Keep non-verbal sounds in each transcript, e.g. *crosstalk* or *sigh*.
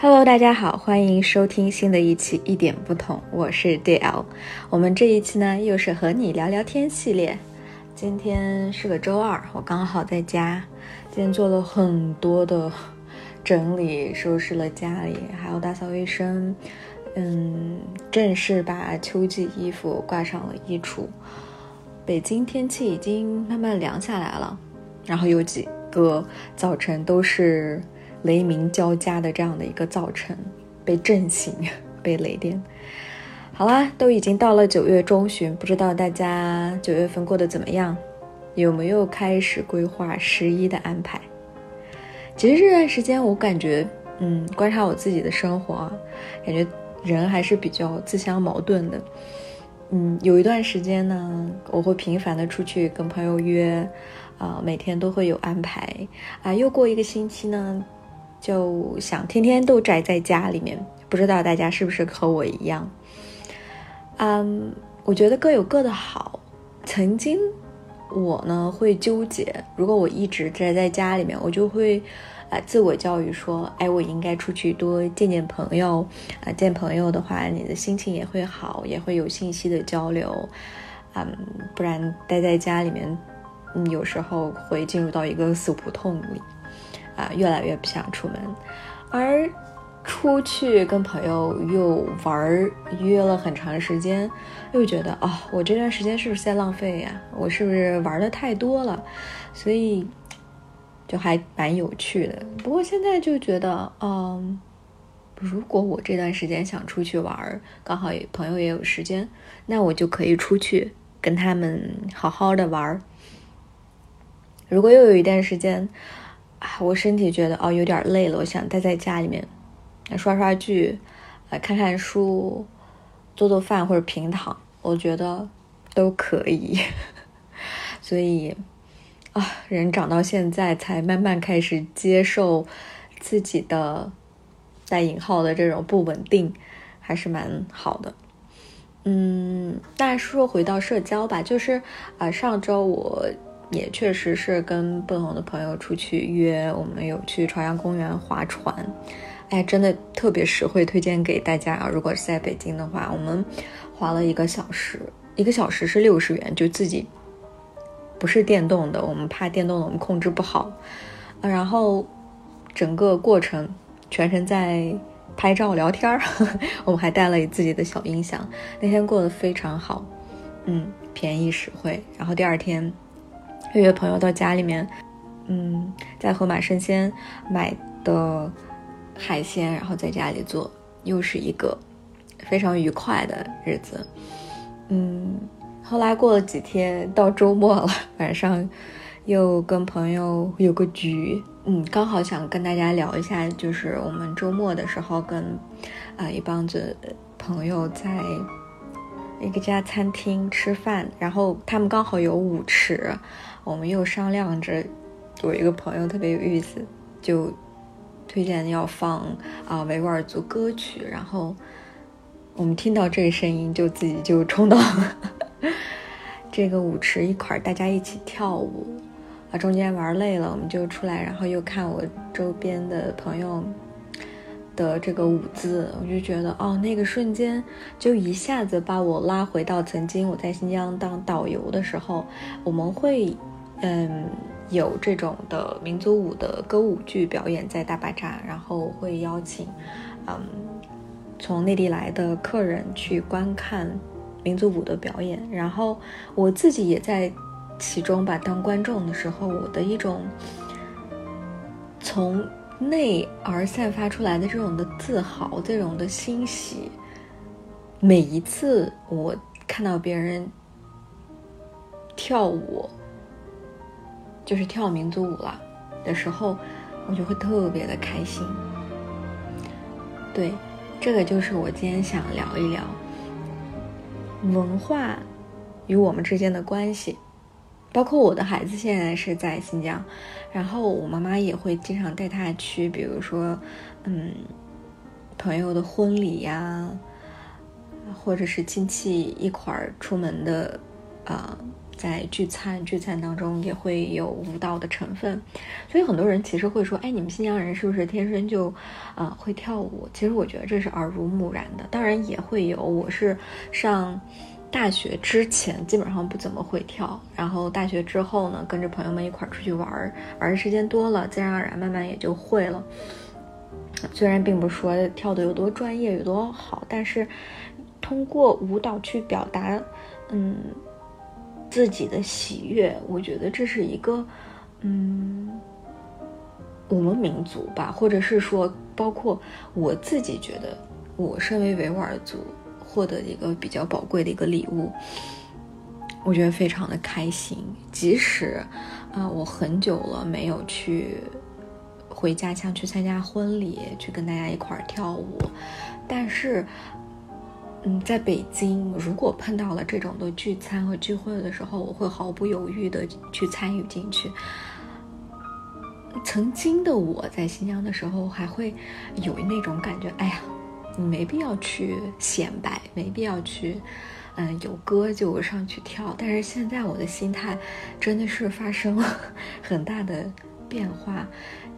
Hello，大家好，欢迎收听新的一期一点不同，我是 DL。我们这一期呢，又是和你聊聊天系列。今天是个周二，我刚好在家，今天做了很多的整理，收拾了家里，还有打扫卫生。嗯，正式把秋季衣服挂上了衣橱。北京天气已经慢慢凉下来了，然后有几个早晨都是。雷鸣交加的这样的一个早晨，被震醒，*laughs* 被雷电。好啦，都已经到了九月中旬，不知道大家九月份过得怎么样？有没有开始规划十一的安排？其实这段时间，我感觉，嗯，观察我自己的生活，感觉人还是比较自相矛盾的。嗯，有一段时间呢，我会频繁的出去跟朋友约，啊，每天都会有安排。啊，又过一个星期呢。就想天天都宅在家里面，不知道大家是不是和我一样？嗯，我觉得各有各的好。曾经我呢会纠结，如果我一直宅在家里面，我就会啊自我教育说，哎，我应该出去多见见朋友啊，见朋友的话，你的心情也会好，也会有信息的交流。嗯，不然待在家里面，嗯，有时候会进入到一个死胡同里。啊，越来越不想出门，而出去跟朋友又玩约了很长时间，又觉得哦，我这段时间是不是在浪费呀？我是不是玩的太多了？所以就还蛮有趣的。不过现在就觉得，嗯，如果我这段时间想出去玩，刚好朋友也有时间，那我就可以出去跟他们好好的玩。如果又有一段时间，啊，我身体觉得哦有点累了，我想待在家里面，刷刷剧，呃，看看书，做做饭或者平躺，我觉得都可以。*laughs* 所以啊，人长到现在才慢慢开始接受自己的带引号的这种不稳定，还是蛮好的。嗯，那说回到社交吧，就是啊，上周我。也确实是跟不同的朋友出去约，我们有去朝阳公园划船，哎，真的特别实惠，推荐给大家啊！如果是在北京的话，我们划了一个小时，一个小时是六十元，就自己不是电动的，我们怕电动的我们控制不好啊。然后整个过程全程在拍照聊天儿，*laughs* 我们还带了自己的小音响，那天过得非常好，嗯，便宜实惠。然后第二天。约朋友到家里面，嗯，在盒马生鲜买的海鲜，然后在家里做，又是一个非常愉快的日子。嗯，后来过了几天，到周末了，晚上又跟朋友有个局，嗯，刚好想跟大家聊一下，就是我们周末的时候跟啊一帮子朋友在一个家餐厅吃饭，然后他们刚好有舞池。我们又商量着，我一个朋友特别有意思，就推荐要放啊维吾尔族歌曲，然后我们听到这个声音，就自己就冲到 *laughs* 这个舞池一块儿，大家一起跳舞啊。中间玩累了，我们就出来，然后又看我周边的朋友的这个舞姿，我就觉得哦，那个瞬间就一下子把我拉回到曾经我在新疆当导游的时候，我们会。嗯，有这种的民族舞的歌舞剧表演在大巴扎，然后会邀请，嗯，从内地来的客人去观看民族舞的表演，然后我自己也在其中吧。当观众的时候，我的一种从内而散发出来的这种的自豪，这种的欣喜，每一次我看到别人跳舞。就是跳民族舞了的时候，我就会特别的开心。对，这个就是我今天想聊一聊文化与我们之间的关系。包括我的孩子现在是在新疆，然后我妈妈也会经常带他去，比如说，嗯，朋友的婚礼呀，或者是亲戚一块儿出门的啊在聚餐，聚餐当中也会有舞蹈的成分，所以很多人其实会说，哎，你们新疆人是不是天生就，呃，会跳舞？其实我觉得这是耳濡目染的，当然也会有。我是上大学之前基本上不怎么会跳，然后大学之后呢，跟着朋友们一块儿出去玩儿，玩的时间多了，自然而然慢慢也就会了。虽然并不说跳的有多专业有多好，但是通过舞蹈去表达，嗯，自己的喜悦，我觉得这是一个，嗯，我们民族吧，或者是说，包括我自己觉得，我身为维吾尔族获得一个比较宝贵的一个礼物，我觉得非常的开心。即使啊，我很久了没有去。回家乡去参加婚礼，去跟大家一块儿跳舞，但是，嗯，在北京，如果碰到了这种的聚餐和聚会的时候，我会毫不犹豫的去参与进去。曾经的我在新疆的时候，还会有那种感觉，哎呀，你没必要去显摆，没必要去，嗯，有歌就上去跳。但是现在我的心态真的是发生了 *laughs* 很大的变化。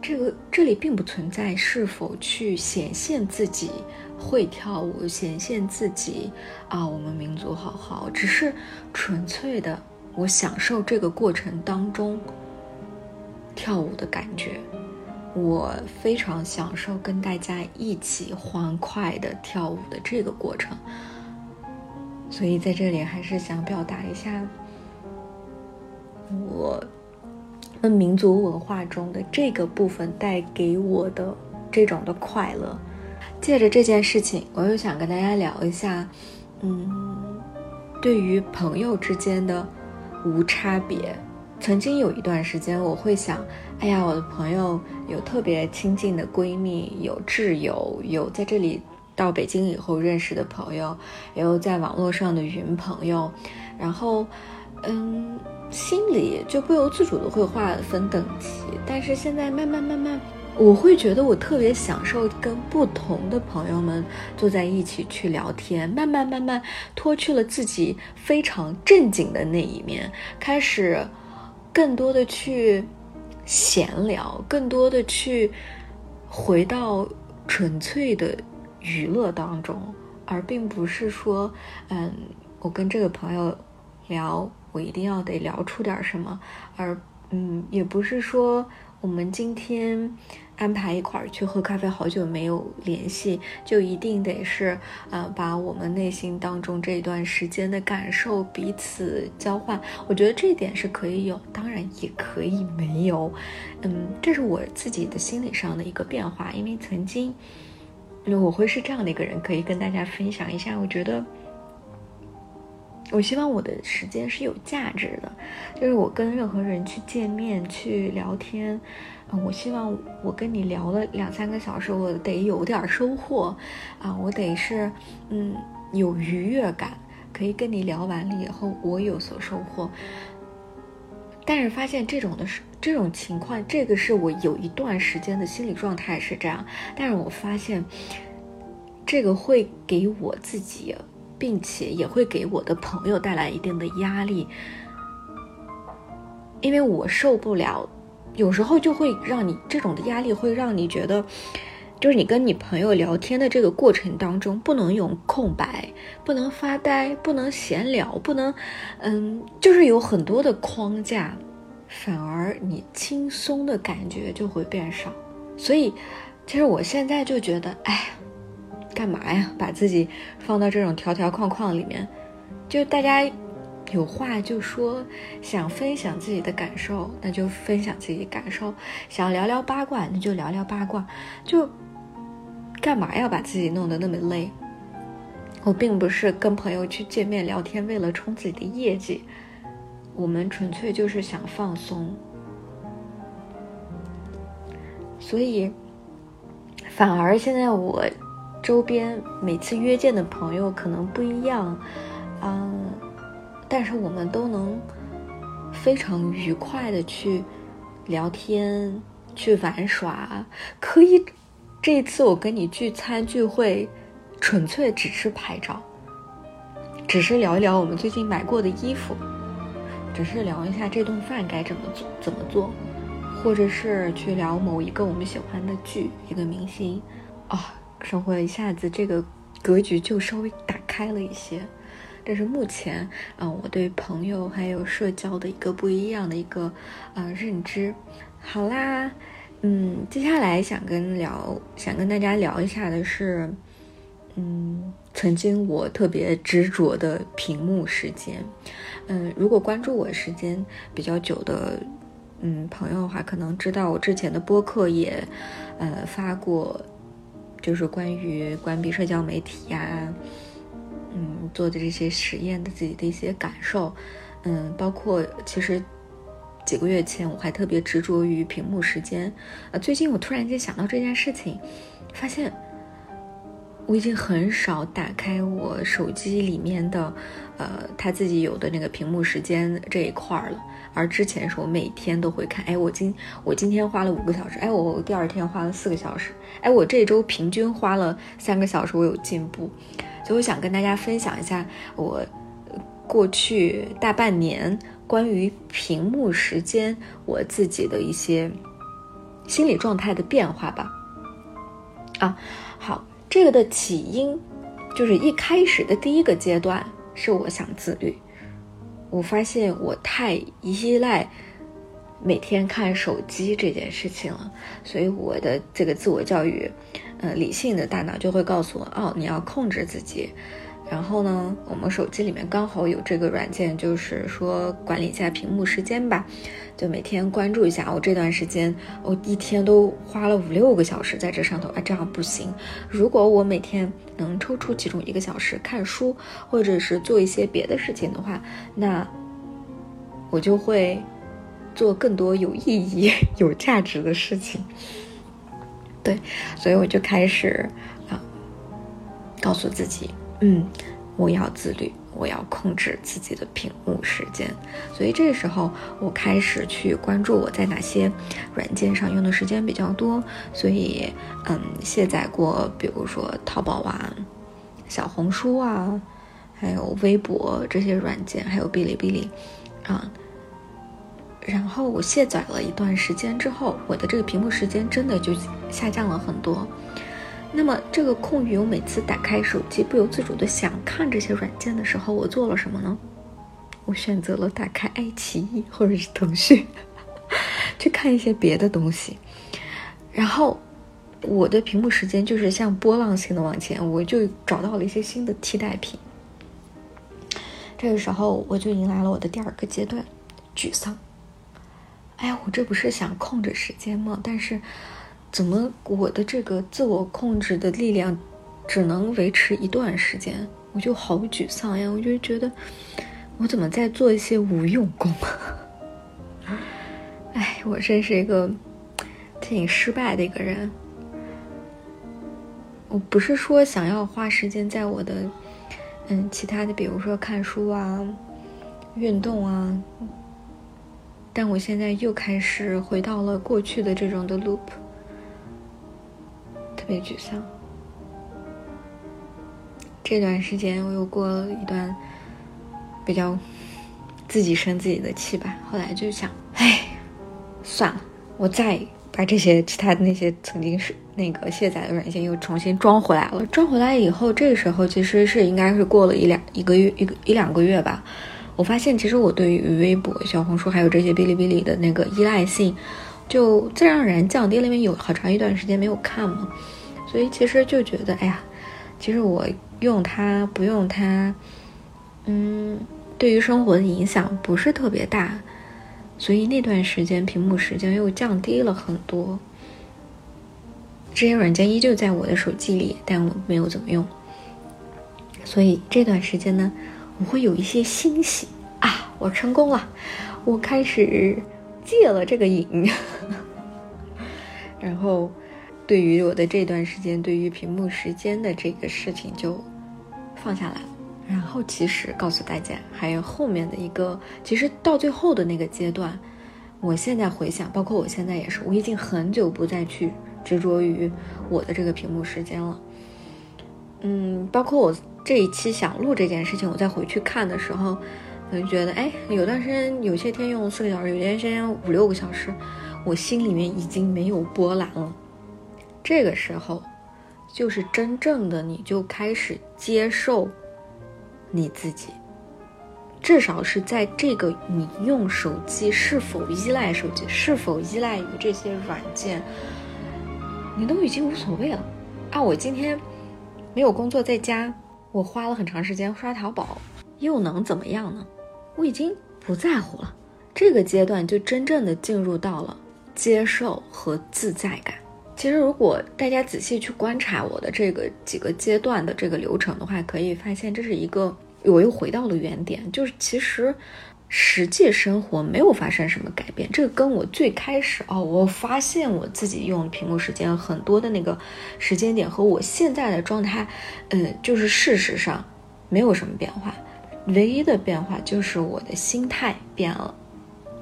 这个这里并不存在是否去显现自己会跳舞，显现自己啊，我们民族好好，只是纯粹的我享受这个过程当中跳舞的感觉，我非常享受跟大家一起欢快的跳舞的这个过程，所以在这里还是想表达一下我。们民族文化中的这个部分带给我的这种的快乐，借着这件事情，我又想跟大家聊一下，嗯，对于朋友之间的无差别。曾经有一段时间，我会想，哎呀，我的朋友有特别亲近的闺蜜，有挚友，有在这里到北京以后认识的朋友，也有在网络上的云朋友，然后，嗯。心里就不由自主的会划分等级，但是现在慢慢慢慢，我会觉得我特别享受跟不同的朋友们坐在一起去聊天，慢慢慢慢脱去了自己非常正经的那一面，开始更多的去闲聊，更多的去回到纯粹的娱乐当中，而并不是说，嗯，我跟这个朋友聊。我一定要得聊出点什么，而嗯，也不是说我们今天安排一块儿去喝咖啡，好久没有联系，就一定得是呃，把我们内心当中这一段时间的感受彼此交换。我觉得这一点是可以有，当然也可以没有。嗯，这是我自己的心理上的一个变化，因为曾经，我会是这样的一个人，可以跟大家分享一下。我觉得。我希望我的时间是有价值的，就是我跟任何人去见面、去聊天，嗯，我希望我跟你聊了两三个小时，我得有点收获，啊，我得是，嗯，有愉悦感，可以跟你聊完了以后，我有所收获。但是发现这种的是这种情况，这个是我有一段时间的心理状态是这样，但是我发现，这个会给我自己。并且也会给我的朋友带来一定的压力，因为我受不了，有时候就会让你这种的压力会让你觉得，就是你跟你朋友聊天的这个过程当中，不能用空白，不能发呆，不能闲聊，不能，嗯，就是有很多的框架，反而你轻松的感觉就会变少。所以，其实我现在就觉得，哎。干嘛呀？把自己放到这种条条框框里面，就大家有话就说，想分享自己的感受，那就分享自己的感受；想聊聊八卦，那就聊聊八卦。就干嘛要把自己弄得那么累？我并不是跟朋友去见面聊天，为了冲自己的业绩，我们纯粹就是想放松。所以，反而现在我。周边每次约见的朋友可能不一样，嗯，但是我们都能非常愉快的去聊天、去玩耍。可以，这一次我跟你聚餐聚会，纯粹只是拍照，只是聊一聊我们最近买过的衣服。只是聊一下这顿饭该怎么做，怎么做，或者是去聊某一个我们喜欢的剧，一个明星，啊，生活一下子这个格局就稍微打开了一些。这是目前，嗯，我对朋友还有社交的一个不一样的一个，呃，认知。好啦，嗯，接下来想跟聊，想跟大家聊一下的是，嗯，曾经我特别执着的屏幕时间。嗯，如果关注我时间比较久的，嗯，朋友的话，可能知道我之前的播客也，呃，发过，就是关于关闭社交媒体呀。嗯，做的这些实验的自己的一些感受，嗯，包括其实几个月前我还特别执着于屏幕时间，呃，最近我突然间想到这件事情，发现我已经很少打开我手机里面的，呃，他自己有的那个屏幕时间这一块了，而之前是我每天都会看，哎，我今我今天花了五个小时，哎，我第二天花了四个小时，哎，我这周平均花了三个小时，我有进步。所以我想跟大家分享一下我过去大半年关于屏幕时间我自己的一些心理状态的变化吧。啊，这个的起因就是一开始的第一个阶段是我想自律，我发现我太依赖每天看手机这件事情了，所以我的这个自我教育。呃，理性的大脑就会告诉我，哦，你要控制自己。然后呢，我们手机里面刚好有这个软件，就是说管理一下屏幕时间吧，就每天关注一下。我这段时间，我一天都花了五六个小时在这上头，啊，这样不行。如果我每天能抽出其中一个小时看书，或者是做一些别的事情的话，那我就会做更多有意义、*laughs* 有价值的事情。对，所以我就开始啊，告诉自己，嗯，我要自律，我要控制自己的屏幕时间。所以这时候，我开始去关注我在哪些软件上用的时间比较多。所以，嗯，卸载过，比如说淘宝啊、小红书啊，还有微博这些软件，还有哔哩哔哩，啊。然后我卸载了一段时间之后，我的这个屏幕时间真的就下降了很多。那么这个空余，我每次打开手机不由自主的想看这些软件的时候，我做了什么呢？我选择了打开爱奇艺或者是腾讯，*laughs* 去看一些别的东西。然后我的屏幕时间就是像波浪形的往前，我就找到了一些新的替代品。这个时候我就迎来了我的第二个阶段，沮丧。哎呀，我这不是想控制时间吗？但是，怎么我的这个自我控制的力量只能维持一段时间？我就好沮丧呀！我就觉得我怎么在做一些无用功？*laughs* 哎，我真是一个挺失败的一个人。我不是说想要花时间在我的嗯其他的，比如说看书啊、运动啊。但我现在又开始回到了过去的这种的 loop，特别沮丧。这段时间我又过了一段比较自己生自己的气吧。后来就想，哎，算了，我再把这些其他的那些曾经是那个卸载的软件又重新装回来了。装回来以后，这个时候其实是应该是过了一两一个月一个一两个月吧。我发现，其实我对于微博、小红书还有这些哔哩哔哩的那个依赖性，就自然而然降低了。因为有好长一段时间没有看嘛，所以其实就觉得，哎呀，其实我用它不用它，嗯，对于生活的影响不是特别大，所以那段时间屏幕时间又降低了很多。这些软件依旧在我的手机里，但我没有怎么用，所以这段时间呢。我会有一些欣喜啊！我成功了，我开始戒了这个瘾。*laughs* 然后，对于我的这段时间，对于屏幕时间的这个事情就放下来了。然后，其实告诉大家，还有后面的一个，其实到最后的那个阶段，我现在回想，包括我现在也是，我已经很久不再去执着于我的这个屏幕时间了。嗯，包括我。这一期想录这件事情，我再回去看的时候，我就觉得，哎，有段时间有些天用四个小时，有些天五六个小时，我心里面已经没有波澜了。这个时候，就是真正的你就开始接受你自己。至少是在这个你用手机是否依赖手机，是否依赖于这些软件，你都已经无所谓了。啊，我今天没有工作，在家，我花了很长时间刷淘宝，又能怎么样呢？我已经不在乎了。这个阶段就真正的进入到了接受和自在感。其实，如果大家仔细去观察我的这个几个阶段的这个流程的话，可以发现这是一个。我又回到了原点，就是其实实际生活没有发生什么改变。这个跟我最开始哦，我发现我自己用屏幕时间很多的那个时间点和我现在的状态，嗯，就是事实上没有什么变化。唯一的变化就是我的心态变了。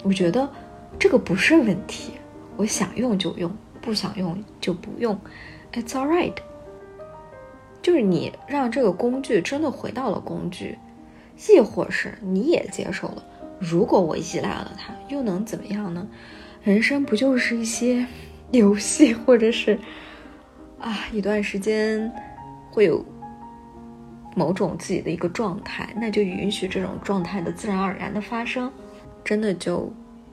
我觉得这个不是问题，我想用就用，不想用就不用，It's all right。就是你让这个工具真的回到了工具，亦或是你也接受了。如果我依赖了它，又能怎么样呢？人生不就是一些游戏，或者是啊一段时间会有某种自己的一个状态，那就允许这种状态的自然而然的发生，真的就。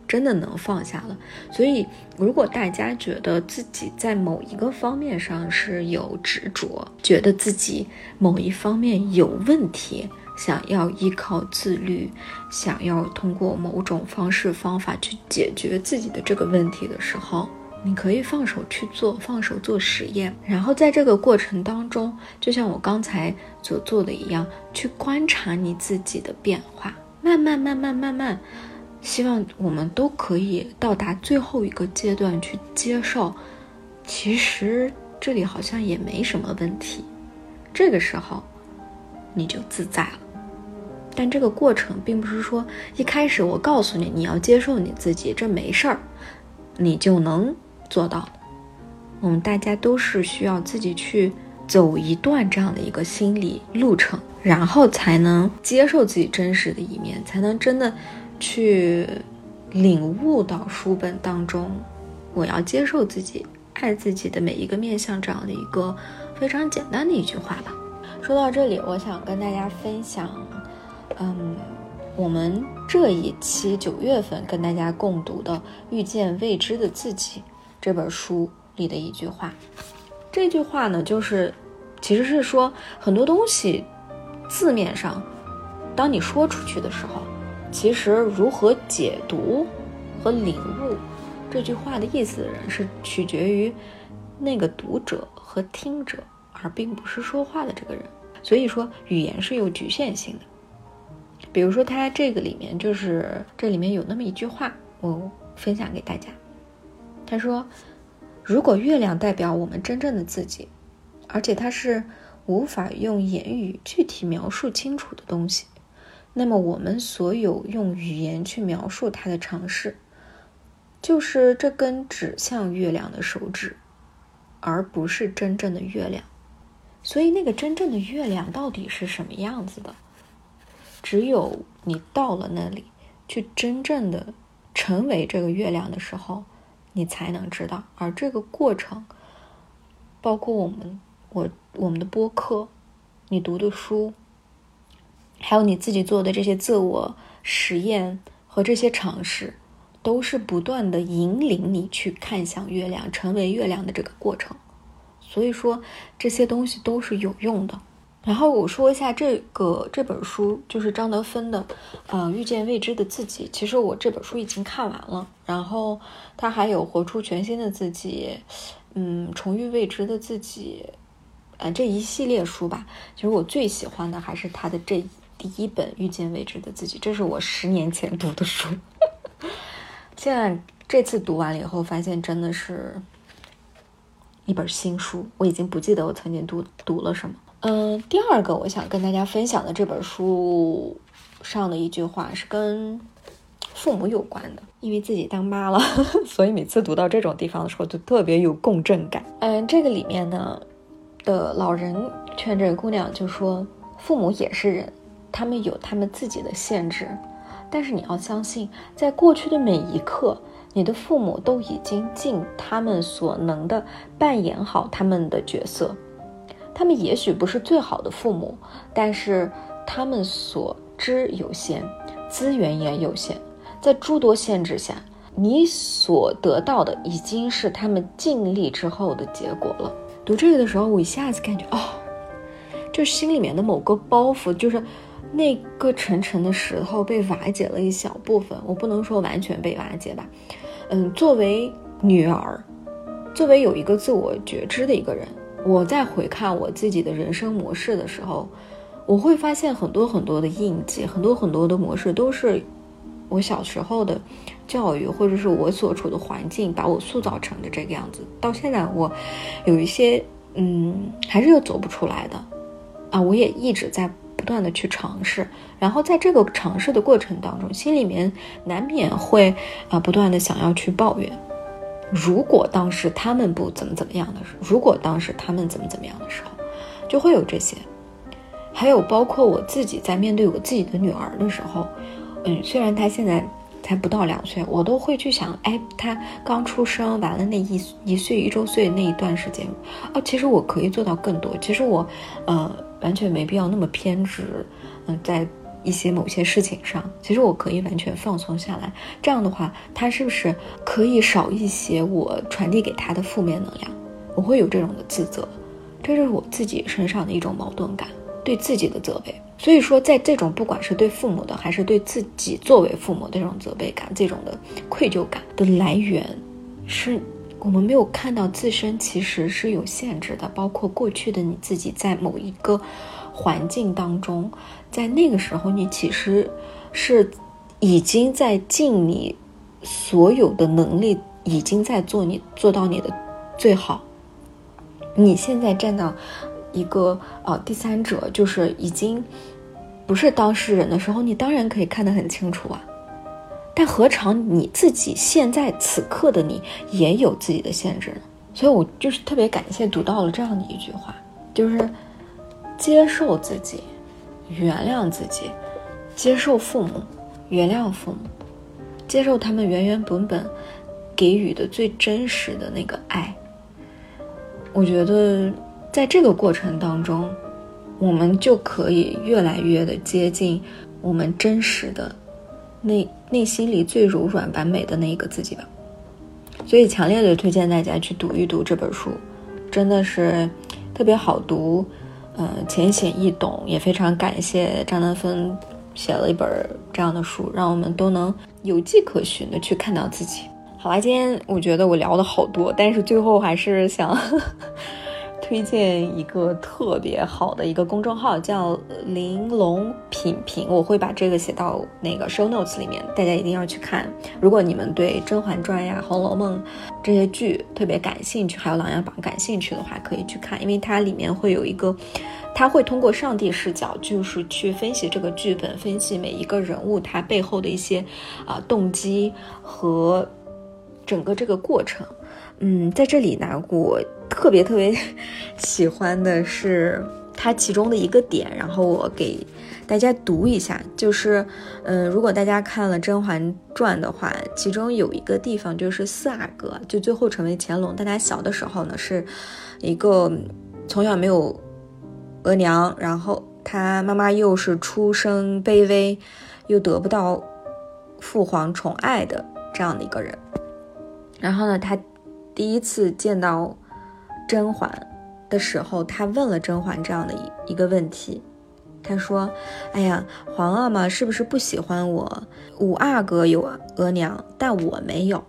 真的能放下了，所以如果大家觉得自己在某一个方面上是有执着，觉得自己某一方面有问题，想要依靠自律，想要通过某种方式方法去解决自己的这个问题的时候，你可以放手去做，放手做实验，然后在这个过程当中，就像我刚才所做的一样，去观察你自己的变化，慢慢慢慢慢慢。希望我们都可以到达最后一个阶段去接受，其实这里好像也没什么问题。这个时候，你就自在了。但这个过程并不是说一开始我告诉你你要接受你自己，这没事儿，你就能做到。我们大家都是需要自己去走一段这样的一个心理路程，然后才能接受自己真实的一面，才能真的。去领悟到书本当中，我要接受自己、爱自己的每一个面相这样的一个非常简单的一句话吧。说到这里，我想跟大家分享，嗯，我们这一期九月份跟大家共读的《遇见未知的自己》这本书里的一句话。这句话呢，就是其实是说很多东西字面上，当你说出去的时候。其实，如何解读和领悟这句话的意思的人，是取决于那个读者和听者，而并不是说话的这个人。所以说，语言是有局限性的。比如说，它这个里面就是这里面有那么一句话，我分享给大家。他说：“如果月亮代表我们真正的自己，而且它是无法用言语具体描述清楚的东西。”那么，我们所有用语言去描述它的尝试，就是这根指向月亮的手指，而不是真正的月亮。所以，那个真正的月亮到底是什么样子的？只有你到了那里，去真正的成为这个月亮的时候，你才能知道。而这个过程，包括我们，我我们的播客，你读的书。还有你自己做的这些自我实验和这些尝试，都是不断的引领你去看向月亮、成为月亮的这个过程。所以说这些东西都是有用的。然后我说一下这个这本书，就是张德芬的《呃遇见未知的自己》。其实我这本书已经看完了，然后他还有《活出全新的自己》，嗯，《重遇未知的自己》，呃这一系列书吧。其实我最喜欢的还是他的这。第一本遇见未知的自己，这是我十年前读的书。*laughs* 现在这次读完了以后，发现真的是一本新书。我已经不记得我曾经读读了什么。嗯，第二个我想跟大家分享的这本书上的一句话是跟父母有关的，因为自己当妈了，*laughs* 所以每次读到这种地方的时候就特别有共振感。嗯，这个里面呢的老人劝这个姑娘就说：“父母也是人。”他们有他们自己的限制，但是你要相信，在过去的每一刻，你的父母都已经尽他们所能的扮演好他们的角色。他们也许不是最好的父母，但是他们所知有限，资源也有限，在诸多限制下，你所得到的已经是他们尽力之后的结果了。读这个的时候，我一下子感觉，哦，就心里面的某个包袱，就是那个沉沉的石头被瓦解了一小部分。我不能说完全被瓦解吧，嗯，作为女儿，作为有一个自我觉知的一个人。我在回看我自己的人生模式的时候，我会发现很多很多的印记，很多很多的模式都是我小时候的教育，或者是我所处的环境把我塑造成的这个样子。到现在，我有一些嗯，还是又走不出来的啊。我也一直在不断的去尝试，然后在这个尝试的过程当中，心里面难免会啊不断的想要去抱怨。如果当时他们不怎么怎么样的时候，如果当时他们怎么怎么样的时候，就会有这些。还有包括我自己在面对我自己的女儿的时候，嗯，虽然她现在才不到两岁，我都会去想，哎，她刚出生完了那一一岁一周岁那一段时间，哦，其实我可以做到更多。其实我，呃，完全没必要那么偏执，嗯，在。一些某些事情上，其实我可以完全放松下来。这样的话，他是不是可以少一些我传递给他的负面能量？我会有这种的自责，这是我自己身上的一种矛盾感，对自己的责备。所以说，在这种不管是对父母的，还是对自己作为父母的这种责备感、这种的愧疚感的来源，是我们没有看到自身其实是有限制的，包括过去的你自己在某一个。环境当中，在那个时候，你其实是已经在尽你所有的能力，已经在做你做到你的最好。你现在站到一个呃第三者，就是已经不是当事人的时候，你当然可以看得很清楚啊。但何尝你自己现在此刻的你也有自己的限制呢？所以我就是特别感谢读到了这样的一句话，就是。接受自己，原谅自己，接受父母，原谅父母，接受他们原原本本给予的最真实的那个爱。我觉得在这个过程当中，我们就可以越来越的接近我们真实的内内心里最柔软完美的那一个自己吧。所以强烈的推荐大家去读一读这本书，真的是特别好读。呃，浅显易懂，也非常感谢张丹峰写了一本这样的书，让我们都能有迹可循的去看到自己。好啦，今天我觉得我聊的好多，但是最后还是想。*laughs* 推荐一个特别好的一个公众号，叫玲珑品评，我会把这个写到那个 show notes 里面，大家一定要去看。如果你们对《甄嬛传》呀、《红楼梦》这些剧特别感兴趣，还有《琅琊榜》感兴趣的话，可以去看，因为它里面会有一个，它会通过上帝视角，就是去分析这个剧本，分析每一个人物他背后的一些啊动机和整个这个过程。嗯，在这里呢，我特别特别 *laughs* 喜欢的是它其中的一个点，然后我给大家读一下，就是，嗯，如果大家看了《甄嬛传》的话，其中有一个地方就是四阿哥，就最后成为乾隆，但他小的时候呢，是一个从小没有额娘，然后他妈妈又是出身卑微，又得不到父皇宠爱的这样的一个人，然后呢，他。第一次见到甄嬛的时候，他问了甄嬛这样的一一个问题，他说：“哎呀，皇阿玛是不是不喜欢我？五阿哥有额娘，但我没有，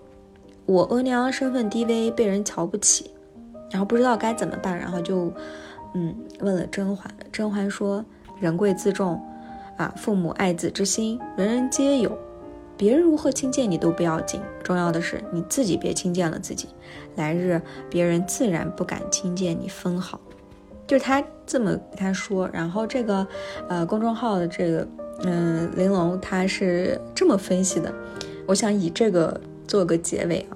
我额娘身份低微，被人瞧不起，然后不知道该怎么办，然后就嗯问了甄嬛。甄嬛说：人贵自重，啊，父母爱子之心，人人皆有。”别人如何轻贱你都不要紧，重要的是你自己别轻贱了自己，来日别人自然不敢轻贱你分毫。就是他这么跟他说，然后这个呃公众号的这个嗯玲珑他是这么分析的，我想以这个做个结尾啊。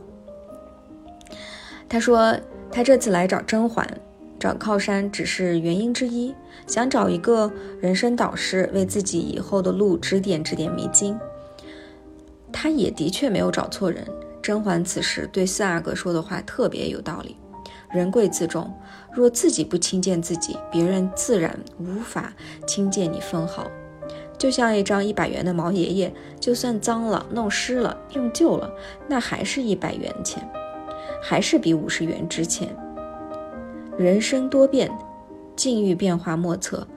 他说他这次来找甄嬛找靠山只是原因之一，想找一个人生导师为自己以后的路指点指点迷津。他也的确没有找错人。甄嬛此时对四阿哥说的话特别有道理：人贵自重，若自己不轻贱自己，别人自然无法轻贱你分毫。就像一张一百元的毛爷爷，就算脏了、弄湿了、用旧了，那还是一百元钱，还是比五十元值钱。人生多变，境遇变化莫测，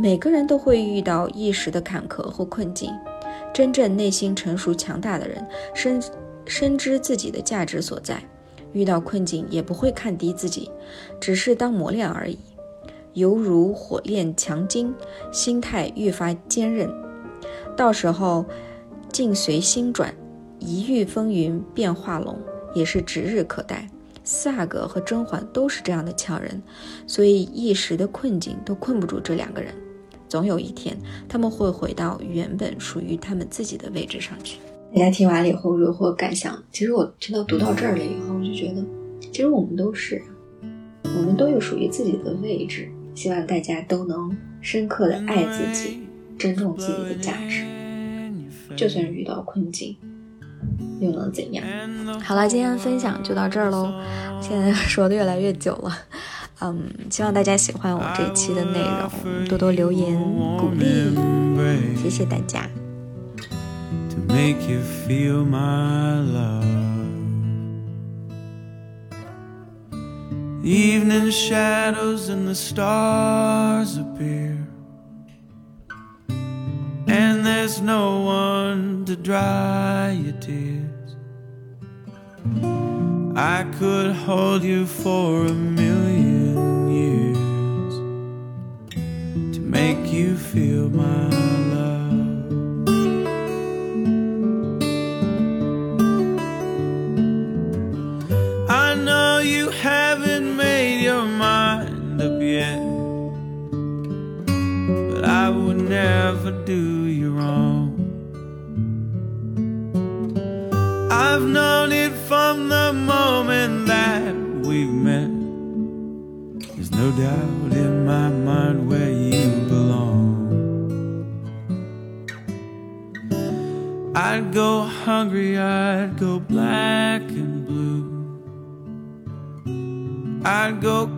每个人都会遇到一时的坎坷或困境。真正内心成熟强大的人，深深知自己的价值所在，遇到困境也不会看低自己，只是当磨练而已。犹如火炼强筋，心态愈发坚韧。到时候，境随心转，一遇风云变化龙，也是指日可待。四阿哥和甄嬛都是这样的强人，所以一时的困境都困不住这两个人。总有一天，他们会回到原本属于他们自己的位置上去。大家听完了以后如何感想？其实我听到读到这儿了以后，我就觉得，其实我们都是，我们都有属于自己的位置。希望大家都能深刻的爱自己，珍重自己的价值，就算是遇到困境，又能怎样？好了，今天的分享就到这儿喽。现在说的越来越久了，嗯，希望大家喜欢我这一期的内容，多多留言鼓励，谢谢大家。Evening shadows and the stars appear. And there's no one to dry your tears. I could hold you for a million years to make you feel my love. I know you haven't made your mind up yet, but I would never do.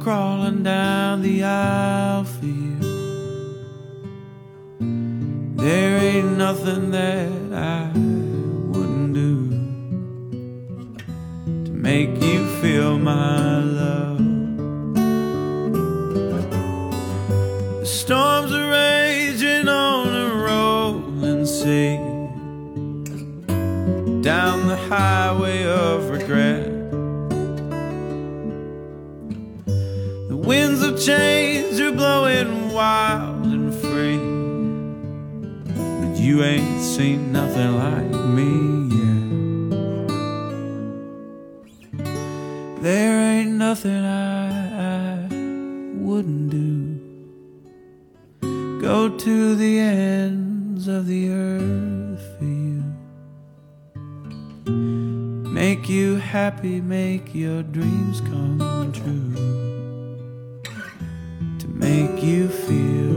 Crawling down the aisle for you. There ain't nothing that I wouldn't do to make you feel my love. The storms are raging on a rolling sea down the highway of regret. Winds of change are blowing wild and free. But you ain't seen nothing like me yet. There ain't nothing I, I wouldn't do. Go to the ends of the earth for you. Make you happy, make your dreams come true make you feel.